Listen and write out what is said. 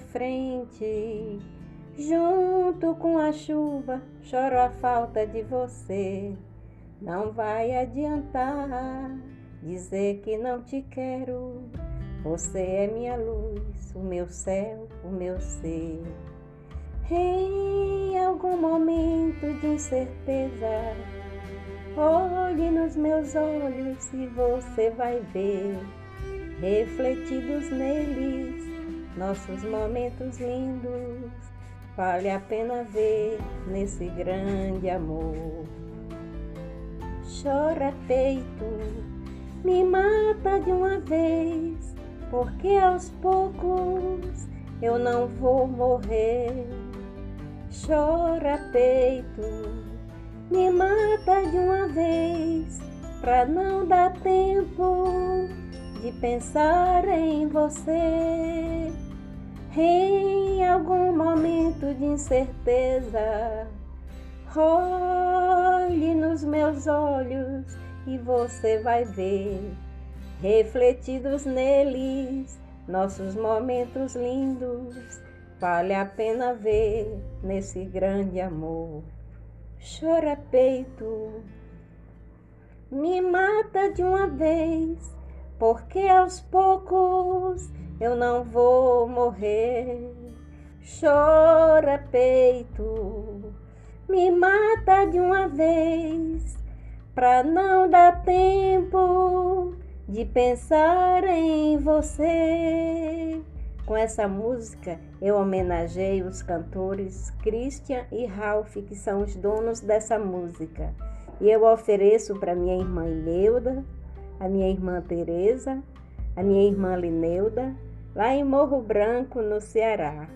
frente. Junto com a chuva, choro a falta de você. Não vai adiantar dizer que não te quero. Você é minha luz, o meu céu, o meu ser. Em algum momento de incerteza, olhe nos meus olhos e você vai ver refletidos neles nossos momentos lindos. Vale a pena ver nesse grande amor. Chora peito, me mata de uma vez porque aos poucos eu não vou morrer. Chora peito, me mata de uma vez, pra não dar tempo de pensar em você. Em algum momento de incerteza, olhe nos meus olhos e você vai ver refletidos neles nossos momentos lindos. Vale a pena ver nesse grande amor. Chora peito, me mata de uma vez, porque aos poucos eu não vou morrer. Chora peito, me mata de uma vez, pra não dar tempo de pensar em você. Com essa música, eu homenageei os cantores Christian e Ralph, que são os donos dessa música. E eu ofereço para minha irmã Ineuda, a minha irmã Teresa, a minha irmã Lineuda, lá em Morro Branco, no Ceará.